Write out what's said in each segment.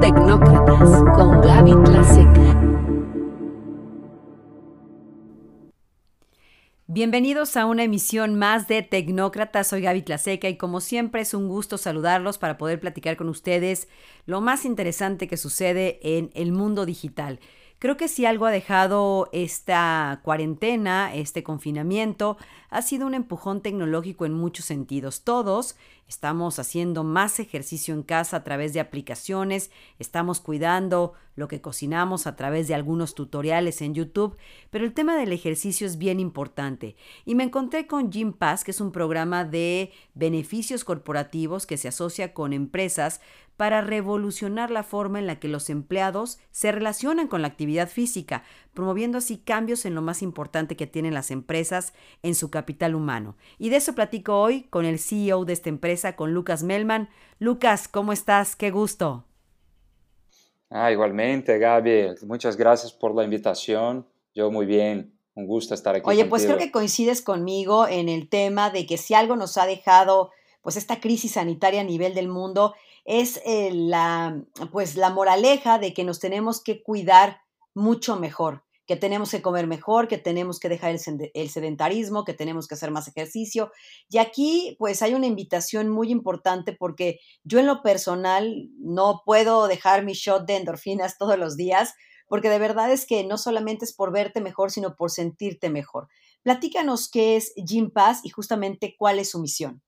Tecnócratas con Gaby Tlaseca. Bienvenidos a una emisión más de Tecnócratas. Soy Gaby Tlaseca y como siempre es un gusto saludarlos para poder platicar con ustedes lo más interesante que sucede en el mundo digital. Creo que si algo ha dejado esta cuarentena, este confinamiento, ha sido un empujón tecnológico en muchos sentidos. Todos estamos haciendo más ejercicio en casa a través de aplicaciones, estamos cuidando lo que cocinamos a través de algunos tutoriales en YouTube, pero el tema del ejercicio es bien importante. Y me encontré con Gym Pass, que es un programa de beneficios corporativos que se asocia con empresas para revolucionar la forma en la que los empleados se relacionan con la actividad física, promoviendo así cambios en lo más importante que tienen las empresas en su capital humano. Y de eso platico hoy con el CEO de esta empresa, con Lucas Melman. Lucas, ¿cómo estás? Qué gusto. Ah, igualmente, Gaby. Muchas gracias por la invitación. Yo muy bien. Un gusto estar aquí. Oye, pues creo que coincides conmigo en el tema de que si algo nos ha dejado pues esta crisis sanitaria a nivel del mundo es eh, la, pues, la moraleja de que nos tenemos que cuidar mucho mejor, que tenemos que comer mejor, que tenemos que dejar el, sedentarismo, que tenemos que hacer más ejercicio. Y aquí pues hay una invitación muy importante porque yo en lo personal no puedo dejar mi shot de endorfinas todos los días, porque de verdad es que no solamente es por verte mejor, sino por sentirte mejor. Platícanos qué es Gym Pass y justamente cuál es su misión.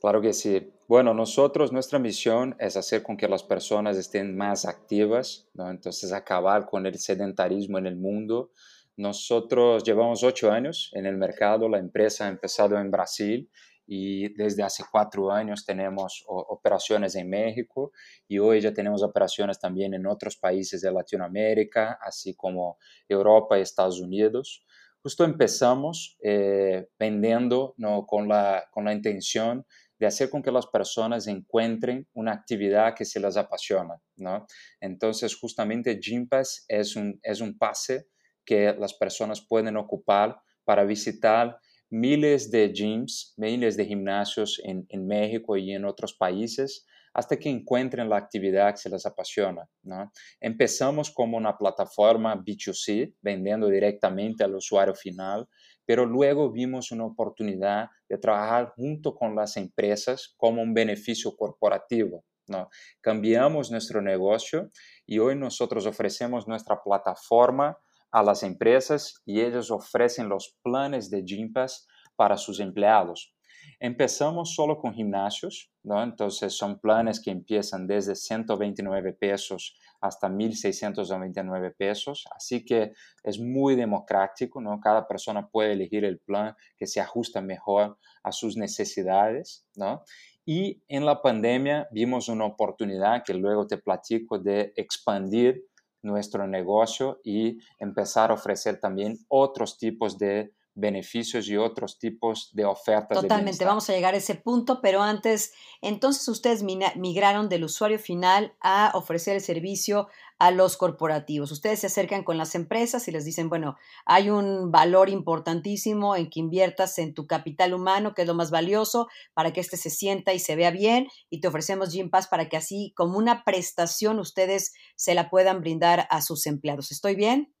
Claro que sí. Bueno, nosotros, nuestra misión es hacer con que las personas estén más activas, ¿no? entonces acabar con el sedentarismo en el mundo. Nosotros llevamos ocho años en el mercado, la empresa ha empezado en Brasil y desde hace cuatro años tenemos operaciones en México y hoy ya tenemos operaciones también en otros países de Latinoamérica, así como Europa y Estados Unidos. Justo empezamos eh, vendiendo ¿no? con, la, con la intención de hacer con que las personas encuentren una actividad que se les apasiona, ¿no? Entonces, justamente Gympass es un, es un pase que las personas pueden ocupar para visitar miles de gyms, miles de gimnasios en, en México y en otros países hasta que encuentren la actividad que se les apasiona. ¿no? Empezamos como una plataforma B2C, vendiendo directamente al usuario final, pero luego vimos una oportunidad de trabajar junto con las empresas como un beneficio corporativo. ¿no? Cambiamos nuestro negocio y hoy nosotros ofrecemos nuestra plataforma a las empresas y ellos ofrecen los planes de Gympass para sus empleados. Empezamos solo con gimnasios, ¿no? entonces son planes que empiezan desde 129 pesos hasta 1.699 pesos, así que es muy democrático, ¿no? cada persona puede elegir el plan que se ajusta mejor a sus necesidades. ¿no? Y en la pandemia vimos una oportunidad que luego te platico de expandir nuestro negocio y empezar a ofrecer también otros tipos de beneficios y otros tipos de ofertas. Totalmente, vamos a llegar a ese punto, pero antes, entonces ustedes migraron del usuario final a ofrecer el servicio a los corporativos. Ustedes se acercan con las empresas y les dicen, bueno, hay un valor importantísimo en que inviertas en tu capital humano, que es lo más valioso, para que éste se sienta y se vea bien, y te ofrecemos Gympass para que así, como una prestación, ustedes se la puedan brindar a sus empleados. ¿Estoy bien?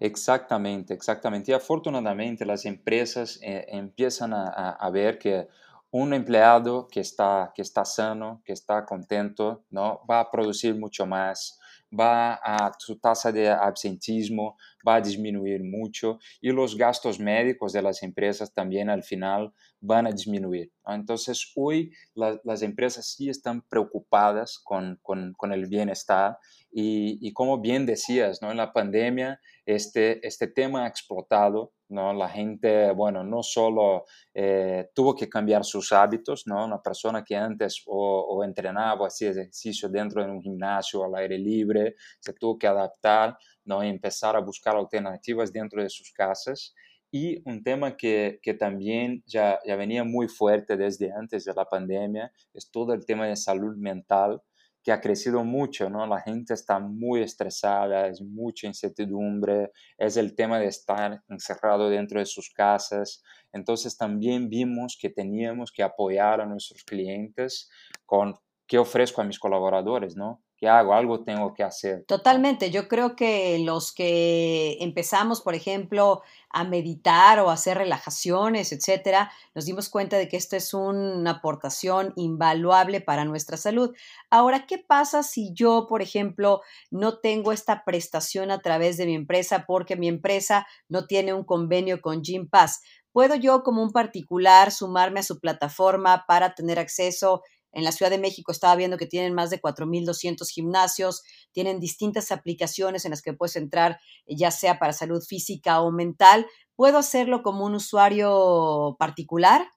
Exactamente, exactamente. Y afortunadamente las empresas eh, empiezan a, ver que un empleado que está, que está sano, que está contento, ¿no? va a producir mucho más, va a su tasa de absentismo va a disminuir mucho y los gastos médicos de las empresas también al final van a disminuir. Entonces hoy las empresas sí están preocupadas con, con, el bienestar y, y, como bien decías, ¿no? en la pandemia este, este tema ha explotado ¿no? La gente, bueno, no solo eh, tuvo que cambiar sus hábitos, ¿no? Una persona que antes o, entrenaba o hacía ejercicio dentro de un gimnasio al aire libre, se tuvo que adaptar, ¿no? Y empezar a buscar alternativas dentro de sus casas. Y un tema que, que también ya, ya venía muy fuerte desde antes de la pandemia es todo el tema de salud mental que ha crecido mucho, ¿no? La gente está muy estresada, es mucha incertidumbre, es el tema de estar encerrado dentro de sus casas. Entonces también vimos que teníamos que apoyar a nuestros clientes con qué ofrezco a mis colaboradores, ¿no? ¿Qué hago? Algo tengo que hacer. Totalmente. Yo creo que los que empezamos, por ejemplo, a meditar o a hacer relajaciones, etcétera, nos dimos cuenta de que esta es una aportación invaluable para nuestra salud. Ahora, ¿qué pasa si yo, por ejemplo, no tengo esta prestación a través de mi empresa porque mi empresa no tiene un convenio con Gympass? ¿Puedo yo como un particular sumarme a su plataforma para tener acceso en la Ciudad de México estaba viendo que tienen más de 4.200 gimnasios, tienen distintas aplicaciones en las que puedes entrar, ya sea para salud física o mental. ¿Puedo hacerlo como un usuario particular?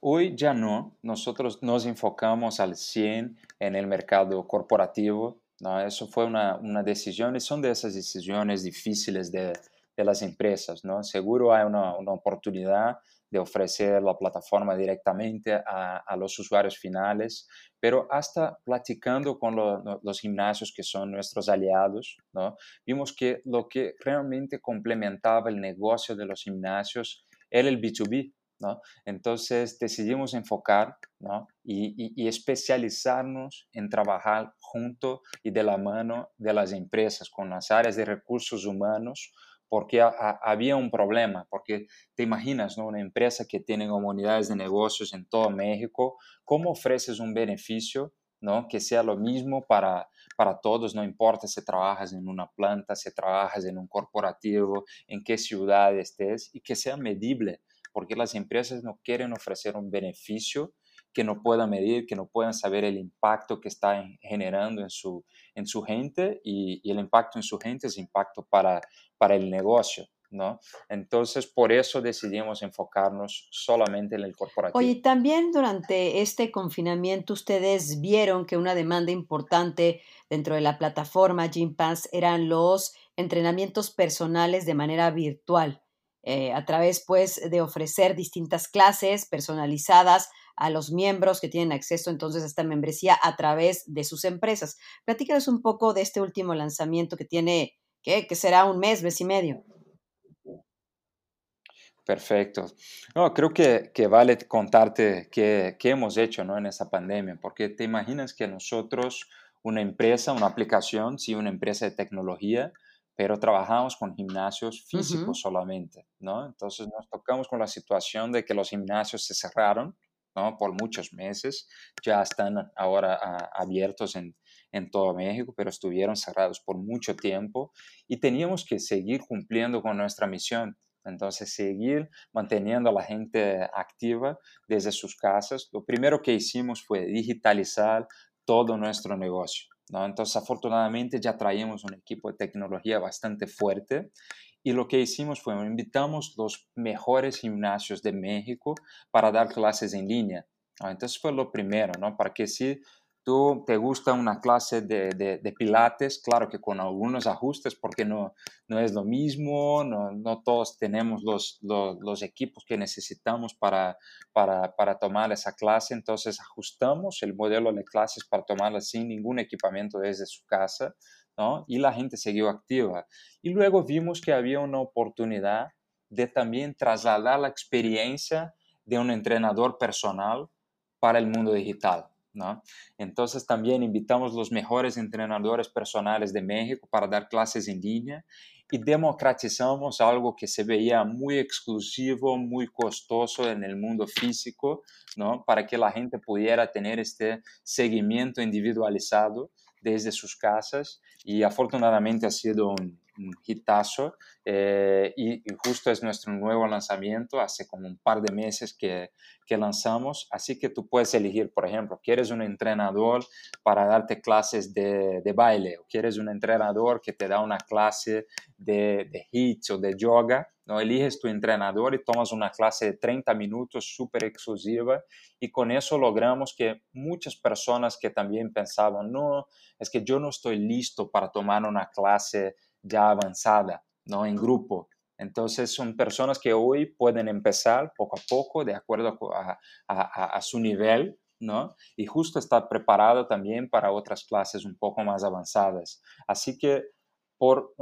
Hoy ya no. Nosotros nos enfocamos al 100 en el mercado corporativo. ¿no? Eso fue una, una decisión y son de esas decisiones difíciles de, de las empresas. ¿no? Seguro hay una, una oportunidad de ofrecer la plataforma directamente a, los usuarios finales, pero hasta platicando con los gimnasios que son nuestros aliados, ¿no? vimos que lo que realmente complementaba el negocio de los gimnasios era el B2B. ¿no? Entonces decidimos enfocar ¿no? y, y, especializarnos en trabajar junto y de la mano de las empresas, con las áreas de recursos humanos, porque había un problema, porque te imaginas, ¿no? Una empresa que tiene comunidades de negocios en todo México, ¿cómo ofreces un beneficio, ¿no? Que sea lo mismo para, para todos, no importa si trabajas en una planta, si trabajas en un corporativo, en qué ciudad estés, y que sea medible, porque las empresas no quieren ofrecer un beneficio que no puedan medir, que no puedan saber el impacto que está generando en su, en su gente y, el impacto en su gente es impacto para, para el negocio. ¿No? Entonces, por eso decidimos enfocarnos solamente en el corporativo. Oye, también durante este confinamiento ustedes vieron que una demanda importante dentro de la plataforma Gympass eran los entrenamientos personales de manera virtual, eh, a través pues de ofrecer distintas clases personalizadas a los miembros que tienen acceso entonces a esta membresía a través de sus empresas. Platícanos un poco de este último lanzamiento que tiene, ¿qué? que será un mes, mes y medio. Perfecto. No, creo que, que vale contarte qué, qué hemos hecho ¿no? en esta pandemia, porque te imaginas que nosotros, una empresa, una aplicación, sí, una empresa de tecnología, pero trabajamos con gimnasios físicos solamente, ¿no? Entonces nos tocamos con la situación de que los gimnasios se cerraron, ¿no? Por muchos meses. Ya están ahora ah, abiertos en, en todo México, pero estuvieron cerrados por mucho tiempo y teníamos que seguir cumpliendo con nuestra misión. Entonces, seguir manteniendo a la gente activa desde sus casas. Lo primero que hicimos fue digitalizar todo nuestro negocio. ¿no? Entonces, afortunadamente ya traíamos un equipo de tecnología bastante fuerte y lo que hicimos fue invitamos los mejores gimnasios de México para dar clases en línea. Entonces fue lo primero, ¿no? Para que si tú te gusta una clase de, de, pilates, claro que con algunos ajustes, porque no, no es lo mismo, no, no todos tenemos los, los, los, equipos que necesitamos para, para, para tomar esa clase, entonces ajustamos el modelo de clases para tomarla sin ningún equipamiento desde su casa y la gente siguió activa. Y luego vimos que había una oportunidad de también trasladar la experiencia de un entrenador personal para el mundo digital. ¿no? Entonces también invitamos los mejores entrenadores personales de México para dar clases en línea y democratizamos algo que se veía muy exclusivo, muy costoso en el mundo físico, ¿no? para que la gente pudiera tener este seguimiento individualizado desde sus casas y afortunadamente ha sido un, hitazo eh, y, justo es nuestro nuevo lanzamiento, hace como un par de meses que, que, lanzamos, así que tú puedes elegir, por ejemplo, quieres un entrenador para darte clases de, de baile o quieres un entrenador que te da una clase de, de hits o de yoga, ¿no? Eliges tu entrenador y tomas una clase de 30 minutos súper exclusiva y con eso logramos que muchas personas que también pensaban, no, es que yo no estoy listo para tomar una clase ya avanzada, ¿no? En grupo. Entonces son personas que hoy pueden empezar poco a poco, de acuerdo a, a, a su nivel, ¿no? Y justo está preparado también para otras clases un poco más avanzadas. Así que por,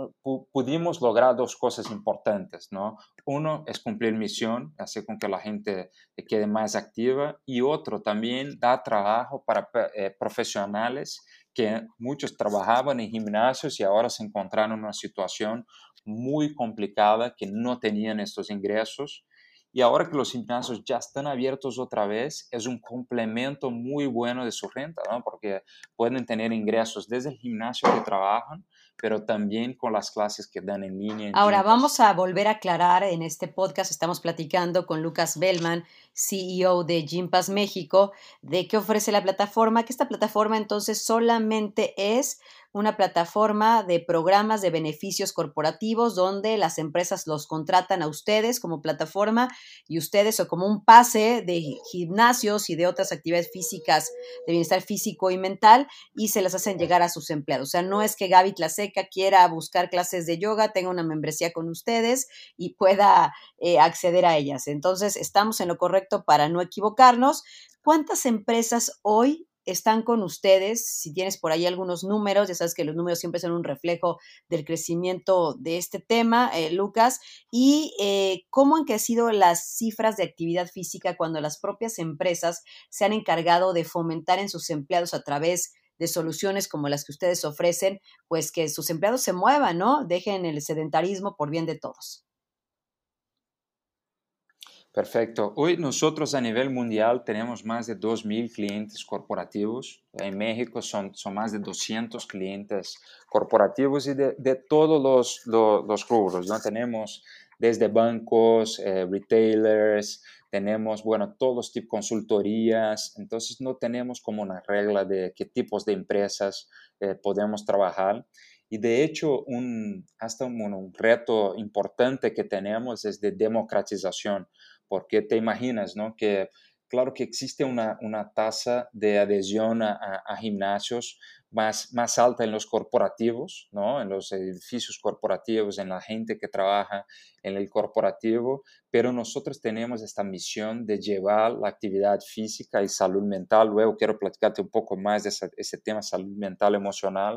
pudimos lograr dos cosas importantes, ¿no? Uno es cumplir misión, hacer con que la gente quede más activa y otro también da trabajo para eh, profesionales que muchos trabajaban en gimnasios y ahora se encontraron en una situación muy complicada, que no tenían estos ingresos. Y ahora que los gimnasios ya están abiertos otra vez, es un complemento muy bueno de su renta, ¿no? porque pueden tener ingresos desde el gimnasio que trabajan, pero también con las clases que dan en línea. Ahora vamos a volver a aclarar en este podcast, estamos platicando con Lucas Bellman, CEO de Gympass México, de qué ofrece la plataforma, que esta plataforma entonces solamente es una plataforma de programas de beneficios corporativos donde las empresas los contratan a ustedes como plataforma y ustedes o como un pase de gimnasios y de otras actividades físicas de bienestar físico y mental y se las hacen llegar a sus empleados. O sea, no es que Gaby Tlaseca quiera buscar clases de yoga, tenga una membresía con ustedes y pueda eh, acceder a ellas. Entonces, estamos en lo correcto para no equivocarnos. ¿Cuántas empresas hoy están con ustedes. Si tienes por ahí algunos números, ya sabes que los números siempre son un reflejo del crecimiento de este tema, eh, Lucas, y eh, cómo han crecido las cifras de actividad física cuando las propias empresas se han encargado de fomentar en sus empleados a través de soluciones como las que ustedes ofrecen, pues que sus empleados se muevan, ¿no? Dejen el sedentarismo por bien de todos. Perfecto. Hoy nosotros a nivel mundial tenemos más de 2.000 clientes corporativos. En México son, son más de 200 clientes corporativos y de, de todos los, los, rubros. ¿no? Tenemos desde bancos, eh, retailers, tenemos, bueno, todos tipos consultorías. Entonces no tenemos como una regla de qué tipos de empresas eh, podemos trabajar. Y de hecho, un, hasta un, un, reto importante que tenemos es de democratización porque te imaginas, ¿no? Que claro que existe una, una tasa de adhesión a, a, gimnasios más, más alta en los corporativos, ¿no? en los edificios corporativos, en la gente que trabaja en el corporativo, pero nosotros tenemos esta misión de llevar la actividad física y salud mental. Luego quiero platicarte un poco más de ese, tema salud mental emocional,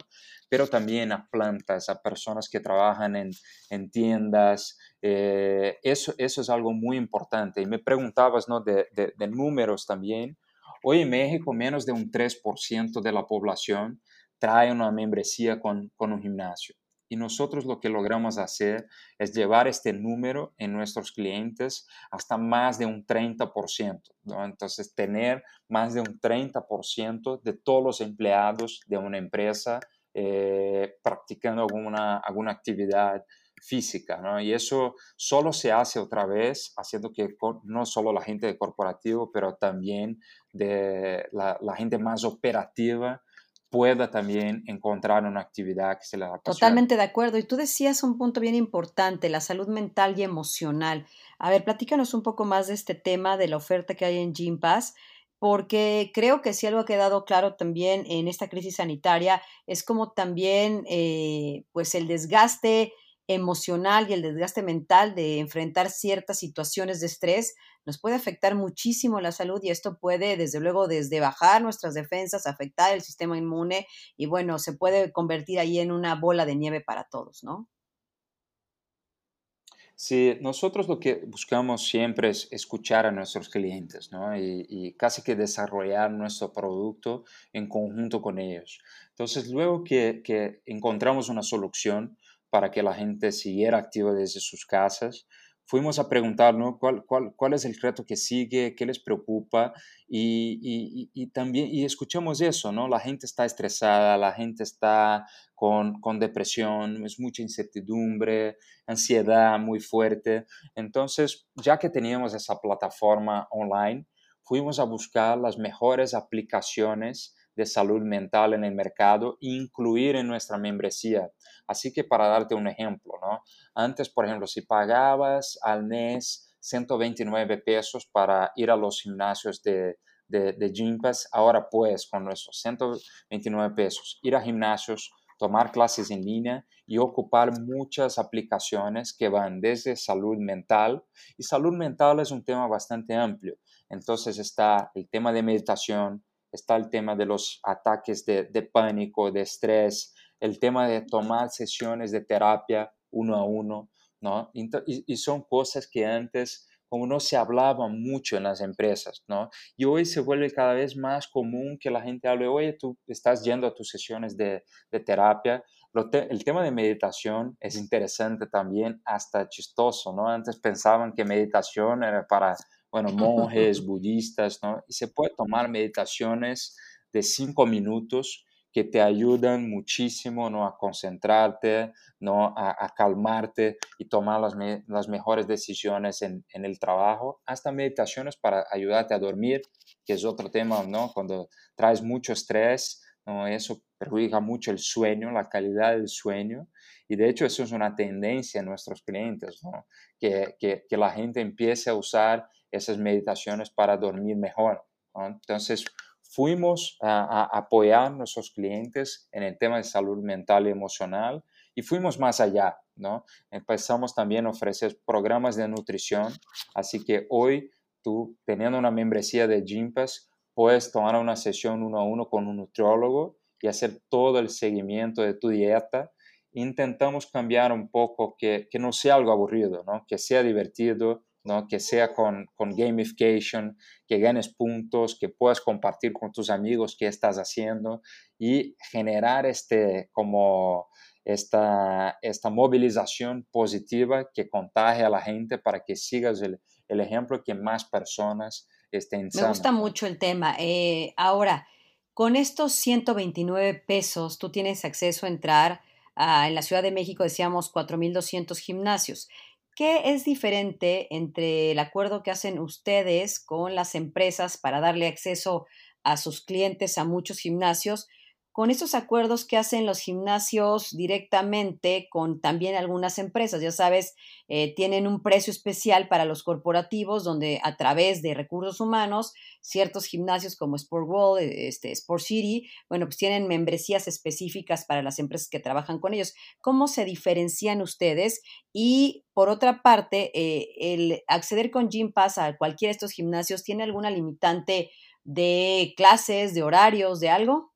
pero también a plantas, a personas que trabajan en, en tiendas. Eh, eso, eso es algo muy importante. Y me preguntabas ¿no? de, de, de números también. Hoy en México menos de un 3% de la población trae una membresía con, un gimnasio. Y nosotros lo que logramos hacer es llevar este número en nuestros clientes hasta más de un 30%. ¿no? Entonces, tener más de un 30% de todos los empleados de una empresa eh, practicando alguna, alguna actividad física, ¿no? Y eso solo se hace otra vez haciendo que no solo la gente de corporativo, pero también de la, gente más operativa pueda también encontrar una actividad que se le apasione. Totalmente de acuerdo. Y tú decías un punto bien importante, la salud mental y emocional. A ver, platícanos un poco más de este tema, de la oferta que hay en Gym Pass, porque creo que si algo ha quedado claro también en esta crisis sanitaria es como también eh, pues el desgaste emocional y el desgaste mental de enfrentar ciertas situaciones de estrés nos puede afectar muchísimo la salud y esto puede, desde luego, desde bajar nuestras defensas, afectar el sistema inmune y bueno, se puede convertir ahí en una bola de nieve para todos, ¿no? Sí, nosotros lo que buscamos siempre es escuchar a nuestros clientes ¿no? y, casi que desarrollar nuestro producto en conjunto con ellos. Entonces, luego que, que encontramos una solución, para que la gente siguiera activa desde sus casas. Fuimos a preguntar ¿Cuál, es el reto que sigue, qué les preocupa y, también y escuchamos eso, ¿no? La gente está estresada, la gente está con depresión, es mucha incertidumbre, ansiedad muy fuerte. Entonces, ya que teníamos esa plataforma online, fuimos a buscar las mejores aplicaciones de salud mental en el mercado, incluir en nuestra membresía. Así que para darte un ejemplo, ¿no? Antes, por ejemplo, si pagabas al mes 129 pesos para ir a los gimnasios de, de, de ahora puedes con nuestros 129 pesos ir a gimnasios, tomar clases en línea y ocupar muchas aplicaciones que van desde salud mental. Y salud mental es un tema bastante amplio. Entonces está el tema de meditación, está el tema de los ataques de, pánico, de estrés, el tema de tomar sesiones de terapia uno a uno, ¿no? Y, son cosas que antes como no se hablaba mucho en las empresas, ¿no? Y hoy se vuelve cada vez más común que la gente hable, oye, tú estás yendo a tus sesiones de, de terapia, el tema de meditación es interesante también, hasta chistoso, ¿no? Antes pensaban que meditación era para, bueno, monjes, budistas, ¿no? Y se puede tomar meditaciones de cinco minutos que te ayudan muchísimo, ¿no? A concentrarte, ¿no? A, calmarte y tomar las, las mejores decisiones en, en, el trabajo, hasta meditaciones para ayudarte a dormir, que es otro tema, ¿no? Cuando traes mucho estrés, ¿no? Eso perjudica mucho el sueño, la calidad del sueño. Y de hecho eso es una tendencia en nuestros clientes, ¿no? que, que, que, la gente empiece a usar esas meditaciones para dormir mejor. Entonces, fuimos a, apoyar a nuestros clientes en el tema de salud mental y emocional y fuimos más allá. ¿no? Empezamos también a ofrecer programas de nutrición, así que hoy tú, teniendo una membresía de Gympass, puedes tomar una sesión uno a uno con un nutriólogo y hacer todo el seguimiento de tu dieta. Intentamos cambiar un poco, que, que no sea algo aburrido, ¿no? que sea divertido, ¿no? que sea con, con, gamification, que ganes puntos, que puedas compartir con tus amigos qué estás haciendo y generar este, como esta, esta movilización positiva que contagie a la gente para que sigas el, el ejemplo que más personas estén Me gusta mucho el tema. Eh, ahora, con estos 129 pesos, tú tienes acceso a entrar a, en la Ciudad de México, decíamos, 4.200 gimnasios. ¿Qué es diferente entre el acuerdo que hacen ustedes con las empresas para darle acceso a sus clientes a muchos gimnasios con estos acuerdos que hacen los gimnasios directamente con también algunas empresas. Ya sabes, eh, tienen un precio especial para los corporativos donde a través de recursos humanos, ciertos gimnasios como Sport World, eh, este, Sport City, bueno, pues tienen membresías específicas para las empresas que trabajan con ellos. ¿Cómo se diferencian ustedes? Y por otra parte, eh, el acceder con Gym Pass a cualquiera de estos gimnasios, ¿tiene alguna limitante de clases, de horarios, de algo?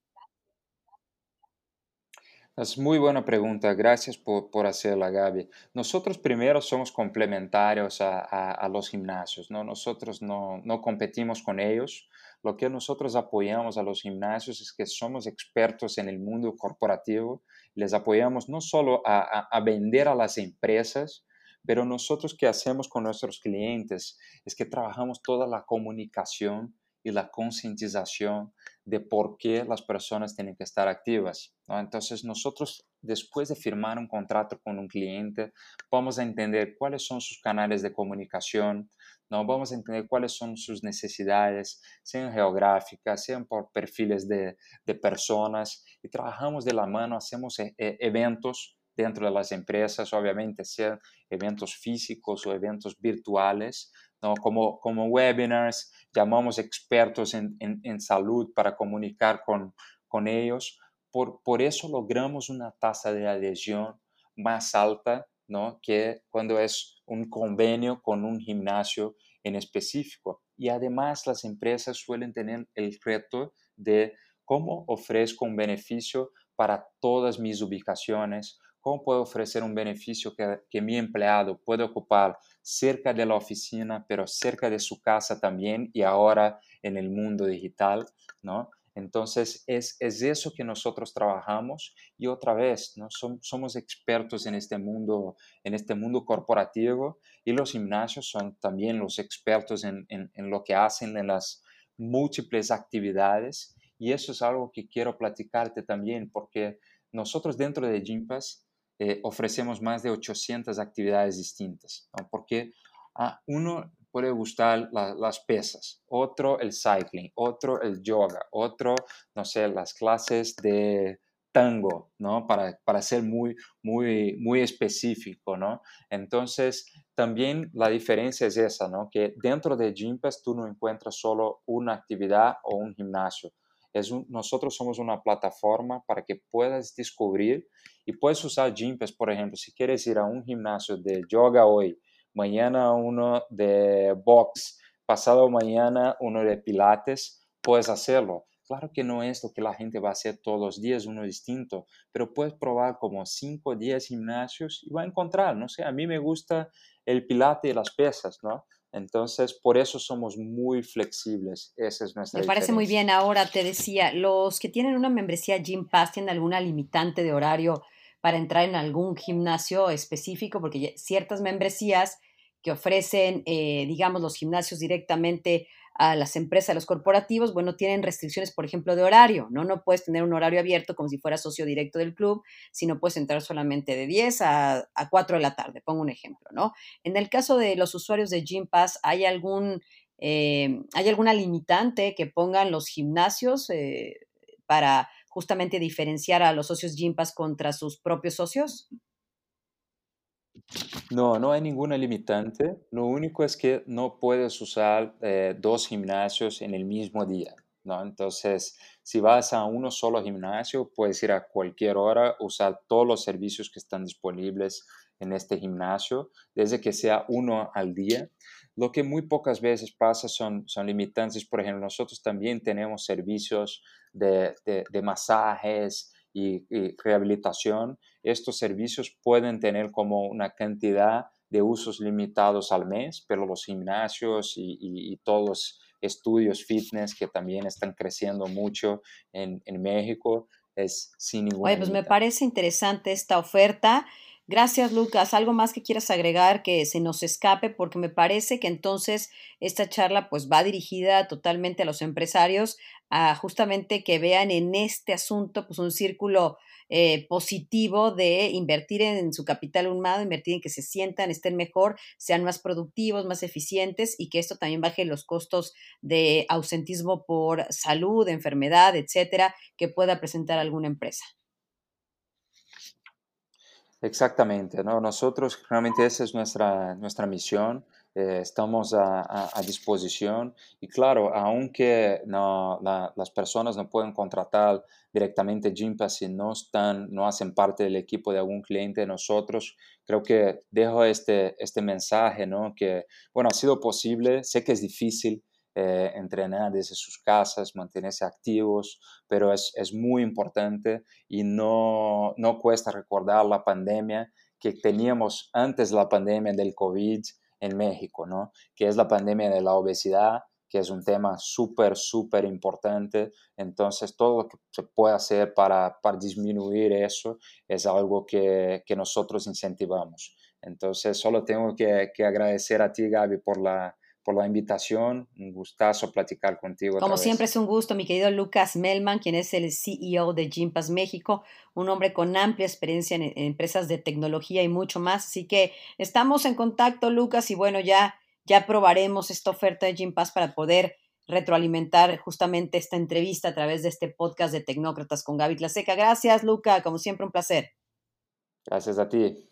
Es muy buena pregunta, gracias por, por hacerla, Gaby. Nosotros primero somos complementarios a, a, los gimnasios, ¿no? Nosotros no, no, competimos con ellos. Lo que nosotros apoyamos a los gimnasios es que somos expertos en el mundo corporativo. Les apoyamos no solo a, a vender a las empresas, pero nosotros qué hacemos con nuestros clientes es que trabajamos toda la comunicación y la concientización de por qué las personas tienen que estar activas. Entonces nosotros, después de firmar un contrato con un cliente, vamos a entender cuáles son sus canales de comunicación, ¿no? vamos a entender cuáles son sus necesidades, sean geográficas, sean por perfiles de, de personas, y trabajamos de la mano, hacemos e, e, eventos dentro de las empresas, obviamente, sean eventos físicos o eventos virtuales, ¿no? como, como webinars, llamamos expertos en, en, salud para comunicar con, con ellos. Por, por, eso logramos una tasa de adhesión más alta ¿no? que cuando es un convenio con un gimnasio en específico. Y además las empresas suelen tener el reto de cómo ofrezco un beneficio para todas mis ubicaciones, cómo puedo ofrecer un beneficio que, que, mi empleado puede ocupar cerca de la oficina, pero cerca de su casa también y ahora en el mundo digital, ¿no? Entonces, es, es eso que nosotros trabajamos y otra vez, ¿no? somos expertos en este, mundo, en este mundo corporativo y los gimnasios son también los expertos en, en, en lo que hacen en las múltiples actividades y eso es algo que quiero platicarte también porque nosotros dentro de Gympass eh, ofrecemos más de 800 actividades distintas, porque a uno puede gustar las pesas, otro el cycling, otro el yoga, otro, no sé, las clases de tango, ¿no? Para, para ser muy, muy, muy específico, ¿no? Entonces, también la diferencia es esa, ¿no? Que dentro de Gympass tú no encuentras solo una actividad o un gimnasio, nosotros somos una plataforma para que puedas descubrir y puedes usar Gympass, por ejemplo, si quieres ir a un gimnasio de yoga hoy, mañana uno de box, pasado mañana uno de pilates, puedes hacerlo. Claro que no es lo que la gente va a hacer todos los días, uno distinto, pero puedes probar como 5 o 10 gimnasios y va a encontrar, no sé, a mí me gusta el pilate y las pesas, ¿no? Entonces, por eso somos muy flexibles. Esa es nuestra Me parece muy bien. Ahora te decía, los que tienen una membresía Gym Pass tienen alguna limitante de horario para entrar en algún gimnasio específico, porque ciertas membresías que ofrecen, eh, digamos, los gimnasios directamente a las empresas, a los corporativos, bueno, tienen restricciones, por ejemplo, de horario, ¿no? No puedes tener un horario abierto como si fuera socio directo del club, sino puedes entrar solamente de 10 a, a 4 de la tarde, pongo un ejemplo, ¿no? En el caso de los usuarios de Gym Pass, ¿hay algún... Eh, ¿Hay alguna limitante que pongan los gimnasios eh, para justamente diferenciar a los socios Gym Pass contra sus propios socios? No, no hay ninguna limitante. Lo único es que no puedes usar eh, dos gimnasios en el mismo día. ¿no? Entonces, si vas a uno solo gimnasio, puedes ir a cualquier hora, usar todos los servicios que están disponibles en este gimnasio, desde que sea uno al día. Lo que muy pocas veces pasa son, son limitantes. Por ejemplo, nosotros también tenemos servicios de, de masajes, y, rehabilitación, estos servicios pueden tener como una cantidad de usos limitados al mes, pero los gimnasios y, todos los estudios fitness que también están creciendo mucho en, México es sin ningún. Oye, pues me parece interesante esta oferta. Gracias, Lucas. ¿Algo más que quieras agregar que se nos escape? Porque me parece que entonces esta charla pues va dirigida totalmente a los empresarios, a justamente que vean en este asunto pues un círculo eh, positivo de invertir en su capital humano, invertir en que se sientan, estén mejor, sean más productivos, más eficientes y que esto también baje los costos de ausentismo por salud, enfermedad, etcétera, que pueda presentar alguna empresa. Exactamente, ¿no? Nosotros realmente esa es nuestra, nuestra misión, eh, estamos a, disposición y claro, aunque no, las personas no pueden contratar directamente Gympass si no, están, no hacen parte del equipo de algún cliente de nosotros, creo que dejo este, este mensaje, ¿no? Que, bueno, ha sido posible, sé que es difícil, eh, entrenar desde sus casas, mantenerse activos, pero es, es muy importante y no, no cuesta recordar la pandemia que teníamos antes la pandemia del COVID en México, ¿no? que es la pandemia de la obesidad, que es un tema súper, súper importante. Entonces, todo lo que se puede hacer para, para disminuir eso es algo que, que, nosotros incentivamos. Entonces, solo tengo que, que agradecer a ti, Gaby, por la, por la invitación. Un gustazo platicar contigo. Como siempre es un gusto, mi querido Lucas Melman, quien es el CEO de Gympass México, un hombre con amplia experiencia en, empresas de tecnología y mucho más. Así que estamos en contacto, Lucas, y bueno, ya, ya probaremos esta oferta de Gympass para poder retroalimentar justamente esta entrevista a través de este podcast de Tecnócratas con Gaby Tlaseca. Gracias, Luca, como siempre un placer. Gracias a ti.